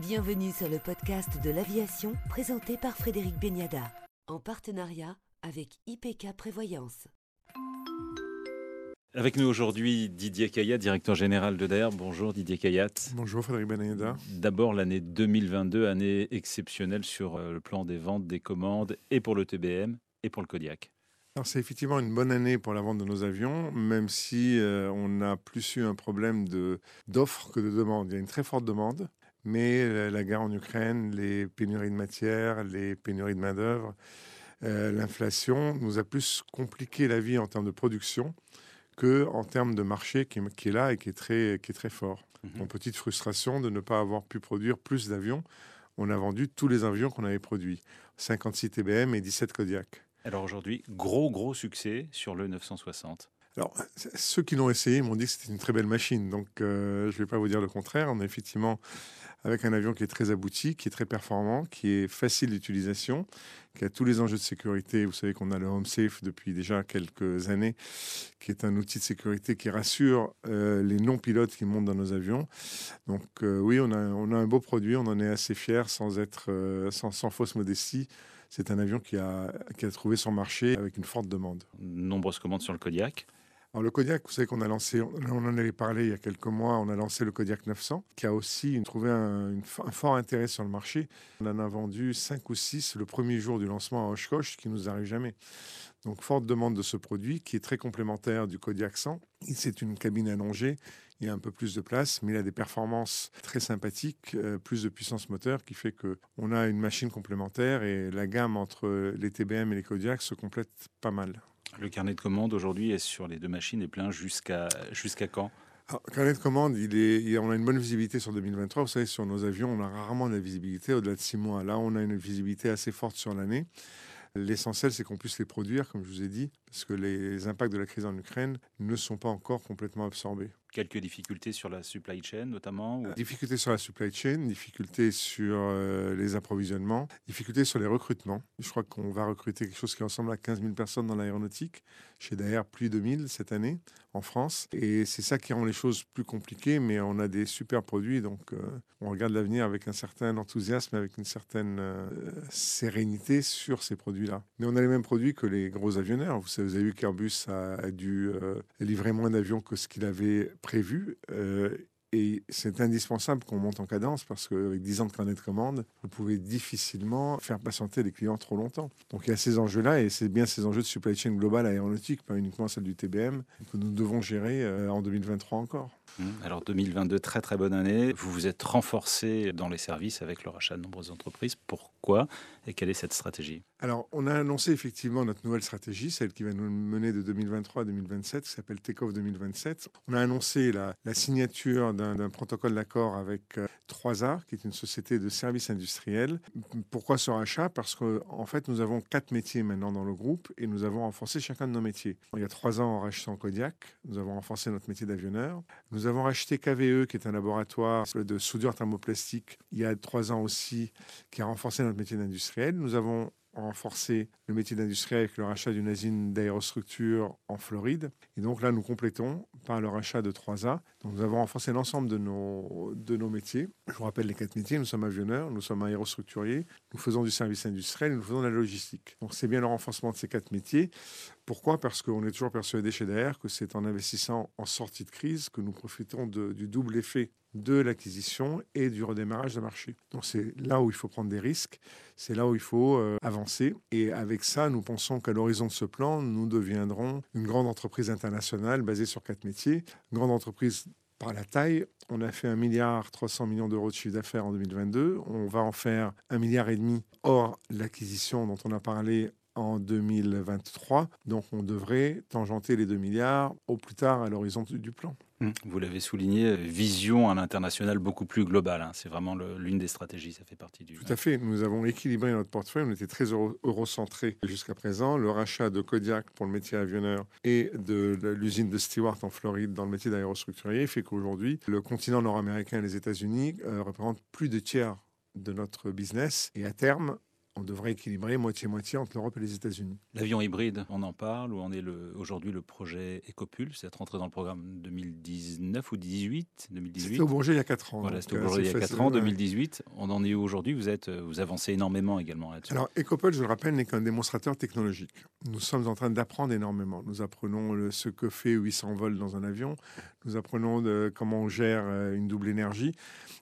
Bienvenue sur le podcast de l'aviation présenté par Frédéric Beniada en partenariat avec IPK Prévoyance. Avec nous aujourd'hui Didier Kayat, directeur général de DAER. Bonjour Didier Kayat. Bonjour Frédéric Beniada. D'abord l'année 2022, année exceptionnelle sur euh, le plan des ventes, des commandes et pour le TBM et pour le Kodiak. Alors c'est effectivement une bonne année pour la vente de nos avions, même si euh, on a plus eu un problème d'offres que de demande. Il y a une très forte demande, mais euh, la guerre en Ukraine, les pénuries de matière, les pénuries de main-d'œuvre, euh, l'inflation nous a plus compliqué la vie en termes de production que en termes de marché qui, qui est là et qui est très, qui est très fort. Une petite frustration de ne pas avoir pu produire plus d'avions. On a vendu tous les avions qu'on avait produits 56 TBM et 17 Kodiak. Alors aujourd'hui, gros gros succès sur le 960. Alors, ceux qui l'ont essayé m'ont dit que c'était une très belle machine. Donc, euh, je ne vais pas vous dire le contraire. On est effectivement avec un avion qui est très abouti, qui est très performant, qui est facile d'utilisation, qui a tous les enjeux de sécurité. Vous savez qu'on a le Home Safe depuis déjà quelques années, qui est un outil de sécurité qui rassure euh, les non-pilotes qui montent dans nos avions. Donc, euh, oui, on a, un beau produit. On en est assez fiers sans, être, euh, sans fausse modestie. C'est un avion qui a, qui a trouvé son marché avec une forte demande. Nombreuses commandes sur le Kodiak. Alors le Kodiak, vous savez qu'on a lancé, on en avait parlé il y a quelques mois, on a lancé le Kodiak 900, qui a aussi trouvé un, fort intérêt sur le marché. On en a vendu 5 ou 6 le premier jour du lancement à Oshkosh, ce qui nous arrive jamais. Donc forte demande de ce produit, qui est très complémentaire du Kodiak 100. Et C'est une cabine allongée, il y a un peu plus de place, mais il a des performances très sympathiques, euh, plus de puissance moteur, qui fait que on a une machine complémentaire et la gamme entre les TBM et les Kodiak se complète pas mal. Le carnet de commandes aujourd'hui est sur les deux machines est plein jusqu'à jusqu'à quand? Alors, carnet de commande, il est, il- on a une bonne visibilité sur 2023. Vous savez, sur nos avions, on a rarement de la visibilité au-delà de six mois. Là, on a une visibilité assez forte sur l'année. L'essentiel, c'est qu'on puisse les produire, comme je vous ai dit, parce que les impacts de la crise en Ukraine ne sont pas encore complètement absorbés. Quelques difficultés sur la supply chain notamment ou- Difficultés sur la supply chain, difficultés sur euh, les approvisionnements, difficultés sur les recrutements. Je crois qu'on va recruter quelque chose qui ressemble à 15 000 personnes dans l'aéronautique. Chez Daher, plus de 1000 cette année en France. Et c'est ça qui rend les choses plus compliquées, mais on a des super produits. Donc, euh, on regarde l'avenir avec un certain enthousiasme, avec une certaine euh, sérénité sur ces produits-là. Mais on a les mêmes produits que les gros avionneurs. Vous, savez, vous avez vu qu'Airbus a, a dû euh, livrer moins d'avions que ce qu'il avait prévu. Et c'est indispensable qu'on monte en cadence parce qu'avec 10 ans de carnet de commande, vous pouvez difficilement faire patienter les clients trop longtemps. Donc il y a ces enjeux-là et c'est bien ces enjeux de supply chain globale aéronautique, pas uniquement celle du TBM, que nous devons gérer euh, en 2023 encore. Hum, Alors 2022, très très bonne année. Vous vous êtes renforcé dans les services avec le rachat de nombreuses entreprises. Pourquoi et quelle est cette stratégie? Alors, on a annoncé effectivement notre nouvelle stratégie, celle qui va nous mener de 2023 à 2027, qui s'appelle Takeoff 2027. On a annoncé la, la signature d'un protocole d'accord avec euh, 3A, qui est une société de services industriels. Pourquoi ce rachat? Parce qu'en en fait, nous avons quatre métiers maintenant dans le groupe et nous avons renforcé chacun de nos métiers. Il y a trois ans, en rachetant Kodiak, nous avons renforcé notre métier d'avionneur. Nous avons racheté KVE, qui est un laboratoire de soudure thermoplastique, il y a trois ans aussi, qui a renforcé notre métier d'industriel. Nous avons renforcé le métier d'industriel avec le rachat d'une usine d'aérostructure en Floride. Et donc là, nous complétons par le rachat de 3A. Donc nous avons renforcé l'ensemble de nos, de nos métiers. Je vous rappelle les quatre métiers. Nous sommes avionneurs, nous sommes aérostructuriers, nous faisons du service industriel et nous faisons de la logistique. Donc c'est bien le renforcement de ces quatre métiers. Pourquoi? Parce qu'on est toujours persuadé chez DR que c'est en investissant en sortie de crise que nous profitons du double effet de l'acquisition et du redémarrage de marché. Donc c'est là où il faut prendre des risques, c'est là où il faut euh, avancer. Et avec ça, nous pensons qu'à l'horizon de ce plan, nous deviendrons une grande entreprise internationale basée sur quatre métiers. Une grande entreprise par la taille. On a fait 1 milliard 300 millions d'euros de chiffre d'affaires en 2022. On va en faire un milliard et demi hors l'acquisition dont on a parlé en 2023. Donc on devrait tangenter les 2 milliards au plus tard à l'horizon du plan. Hum, Vous l'avez souligné, vision à l'international beaucoup plus globale. hein. C'est vraiment l'une des stratégies, ça fait partie du. Tout à fait. Nous avons équilibré notre portefeuille. On était très euro- eurocentré jusqu'à présent. Le rachat de Kodiak pour le métier avionneur et de l'usine de Stewart en Floride dans le métier d'aérostructurier fait qu'aujourd'hui, le continent nord-américain et les États-Unis euh, représentent plus de tiers de notre business. Et à terme, on devrait équilibrer moitié-moitié entre l'Europe et les États-Unis. L'avion hybride, on en parle, où en est aujourd'hui le projet Ecopulse C'est rentré dans le programme 2019 ou 2018 2018 C'était au Bourget il y a 4 ans. Voilà, c'était au Bourget il y a 4 ans, 2018. On en est où aujourd'hui? Vous, êtes, vous avancez énormément également là-dessus. Alors, Ecopulse, je le rappelle, n'est qu'un démonstrateur technologique. Nous sommes en train d'apprendre énormément. Nous apprenons ce que fait 800 vols dans un avion. Nous apprenons de, comment on gère euh, une double énergie.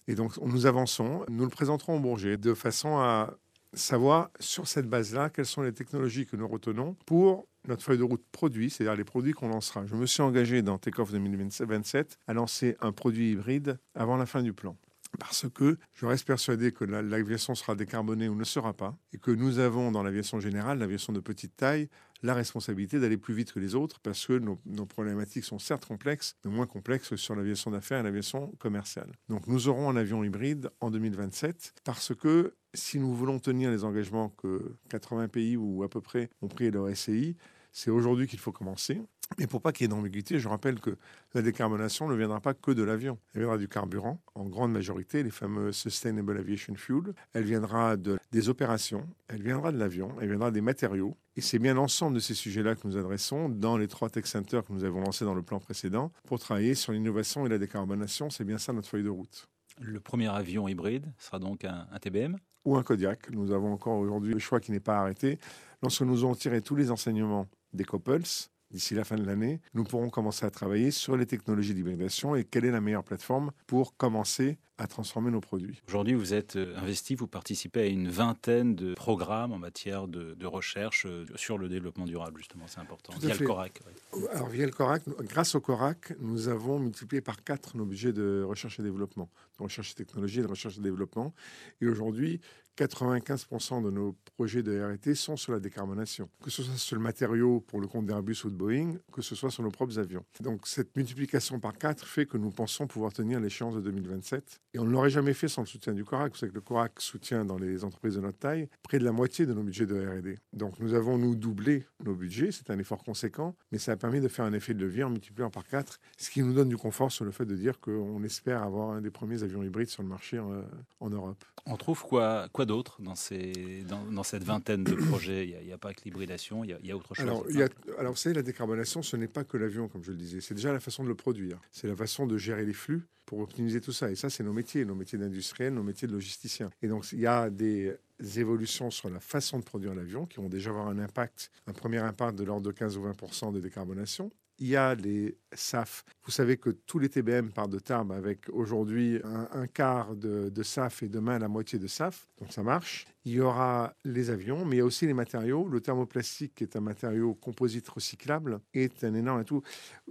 Et donc, nous avançons. Nous le présenterons au Bourget de façon à savoir sur cette base-là quelles sont les technologies que nous retenons pour notre feuille de route produit, c'est-à-dire les produits qu'on lancera. Je me suis engagé dans Takeoff 2027 à lancer un produit hybride avant la fin du plan. Parce que je reste persuadé que l'aviation sera décarbonée ou ne sera pas, et que nous avons dans l'aviation générale, l'aviation de petite taille, la responsabilité d'aller plus vite que les autres, parce que nos, problématiques sont certes complexes, mais moins complexes sur l'aviation d'affaires et l'aviation commerciale. Donc nous aurons un avion hybride en 2027, parce que si nous voulons tenir les engagements que 80 pays ou à peu près ont pris leur SCI, c'est aujourd'hui qu'il faut commencer. Mais pour pas qu'il y ait d'ambiguïté, je rappelle que la décarbonation ne viendra pas que de l'avion. Elle viendra du carburant, en grande majorité, les fameux Sustainable Aviation Fuel. Elle viendra de, des opérations, elle viendra de l'avion, elle viendra des matériaux. Et c'est bien l'ensemble de ces sujets-là que nous adressons dans les trois tech centers que nous avons lancés dans le plan précédent pour travailler sur l'innovation et la décarbonation. C'est bien ça notre feuille de route. Le premier avion hybride sera donc un, un TBM Ou un Kodiak. Nous avons encore aujourd'hui le choix qui n'est pas arrêté. Lorsque nous aurons tiré tous les enseignements des Couples, d'ici la fin de l'année, nous pourrons commencer à travailler sur les technologies d'hybridation et quelle est la meilleure plateforme pour commencer à transformer nos produits. Aujourd'hui, vous êtes euh, investi, vous participez à une vingtaine de programmes en matière de, de recherche euh, sur le développement durable, justement, c'est important, via fait. le CORAC. Oui. Alors, via le CORAC, grâce au CORAC, nous avons multiplié par quatre nos budgets de recherche et développement, de recherche et technologie et de recherche et développement. Et aujourd'hui, 95% de nos projets de RT sont sur la décarbonation, que ce soit sur le matériau pour le compte d'Airbus ou de Boeing, que ce soit sur nos propres avions. Donc cette multiplication par 4 fait que nous pensons pouvoir tenir l'échéance de 2027. Et on ne l'aurait jamais fait sans le soutien du CORAC. Vous savez que le CORAC soutient dans les entreprises de notre taille près de la moitié de nos budgets de RD. Donc nous avons, nous, doublé nos budgets. C'est un effort conséquent, mais ça a permis de faire un effet de levier en multipliant par 4, ce qui nous donne du confort sur le fait de dire qu'on espère avoir un des premiers avions hybrides sur le marché en, en Europe. On trouve quoi, quoi d'autre dans, ces, dans, dans, cette vingtaine de projets? Il n'y a, a, pas que l'hybridation, il, il y, a autre chose. Alors, il y a, alors, vous savez, la décarbonation, ce n'est pas que l'avion, comme je le disais. C'est déjà la façon de le produire. C'est la façon de gérer les flux pour optimiser tout ça. Et ça, c'est nos métiers, nos métiers d'industriels, nos métiers de logisticiens. Et donc, il y a des évolutions sur la façon de produire l'avion qui vont déjà avoir un impact, un premier impact de l'ordre de 15 ou 20 de décarbonation il y a les SAF. Vous savez que tous les TBM partent de Tarbes avec aujourd'hui un, quart de, SAF et demain la moitié de SAF. Donc ça marche. Il y aura les avions, mais il y a aussi les matériaux. Le thermoplastique, qui est un matériau composite recyclable, est un énorme atout.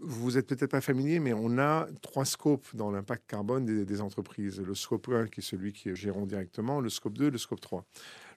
Vous n'êtes peut-être pas familier, mais on a trois scopes dans l'impact carbone des, entreprises. Le scope 1, qui est celui qui gérons directement, le scope 2, le scope 3.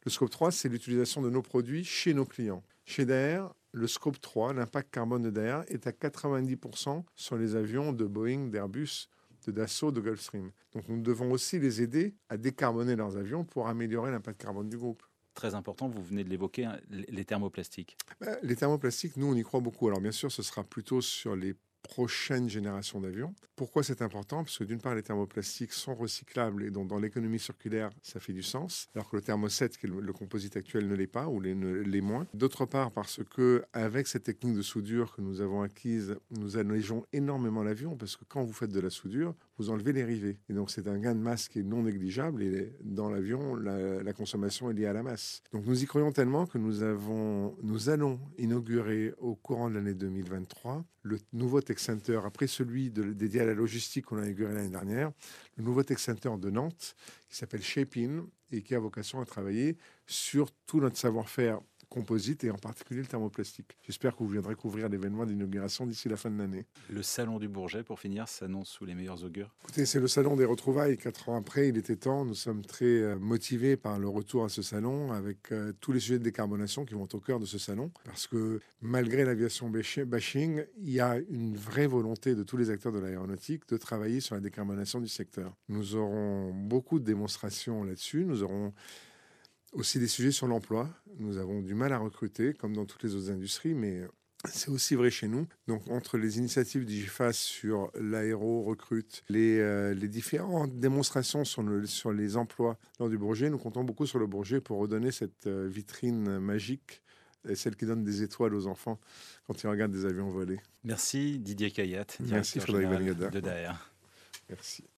Le scope 3, c'est l'utilisation de nos produits chez nos clients. Chez Daer, le scope 3, l'impact carbone de Daer, est à 90% sur les avions de Boeing, d'Airbus, de Dassault, de Gulfstream. Donc nous devons aussi les aider à décarboner leurs avions pour améliorer l'impact carbone du groupe. Très important, vous venez de l'évoquer, hein, les thermoplastiques. Ben, les thermoplastiques, nous, on y croit beaucoup. Alors bien sûr, ce sera plutôt sur les prochaine génération d'avions. Pourquoi c'est important? Parce que d'une part, les thermoplastiques sont recyclables et donc dans l'économie circulaire, ça fait du sens, alors que le thermoset, qui est le, composite actuel, ne l'est pas ou l'est les moins. D'autre part, parce que avec cette technique de soudure que nous avons acquise, nous allégeons énormément l'avion, parce que quand vous faites de la soudure, vous enlevez les rivets. Et donc c'est un gain de masse qui est non négligeable et dans l'avion, la, la, consommation est liée à la masse. Donc nous y croyons tellement que nous, avons, nous allons inaugurer au courant de l'année 2023 le nouveau Tech Center, après celui dédié à la logistique qu'on a inauguré l'année dernière, le nouveau Tech Center de Nantes qui s'appelle Shapin et qui a vocation à travailler sur tout notre savoir-faire composite et en particulier le thermoplastique. J'espère que vous viendrez couvrir l'événement d'inauguration d'ici la fin de l'année. Le salon du Bourget, pour finir, s'annonce sous les meilleurs augures. Écoutez, c'est le salon des retrouvailles. Quatre ans après, il était temps. Nous sommes très euh, motivés par le retour à ce salon avec euh, tous les sujets de décarbonation qui vont au cœur de ce salon. Parce que malgré l'aviation bashing, il y a une vraie volonté de tous les acteurs de l'aéronautique de travailler sur la décarbonation du secteur. Nous aurons beaucoup de démonstrations là-dessus. Nous aurons aussi des sujets sur l'emploi. Nous avons du mal à recruter, comme dans toutes les autres industries, mais C'est aussi vrai chez nous. Donc, entre les initiatives du GIFAS sur l'aéro, recrute, les, euh, les différentes démonstrations sur, le, sur les emplois lors du Bourget, nous comptons beaucoup sur le Bourget pour redonner cette euh, vitrine magique, celle qui donne des étoiles aux enfants quand ils regardent des avions voler. Merci Didier Kayat, Merci directeur Frédéric général de DAER. Merci.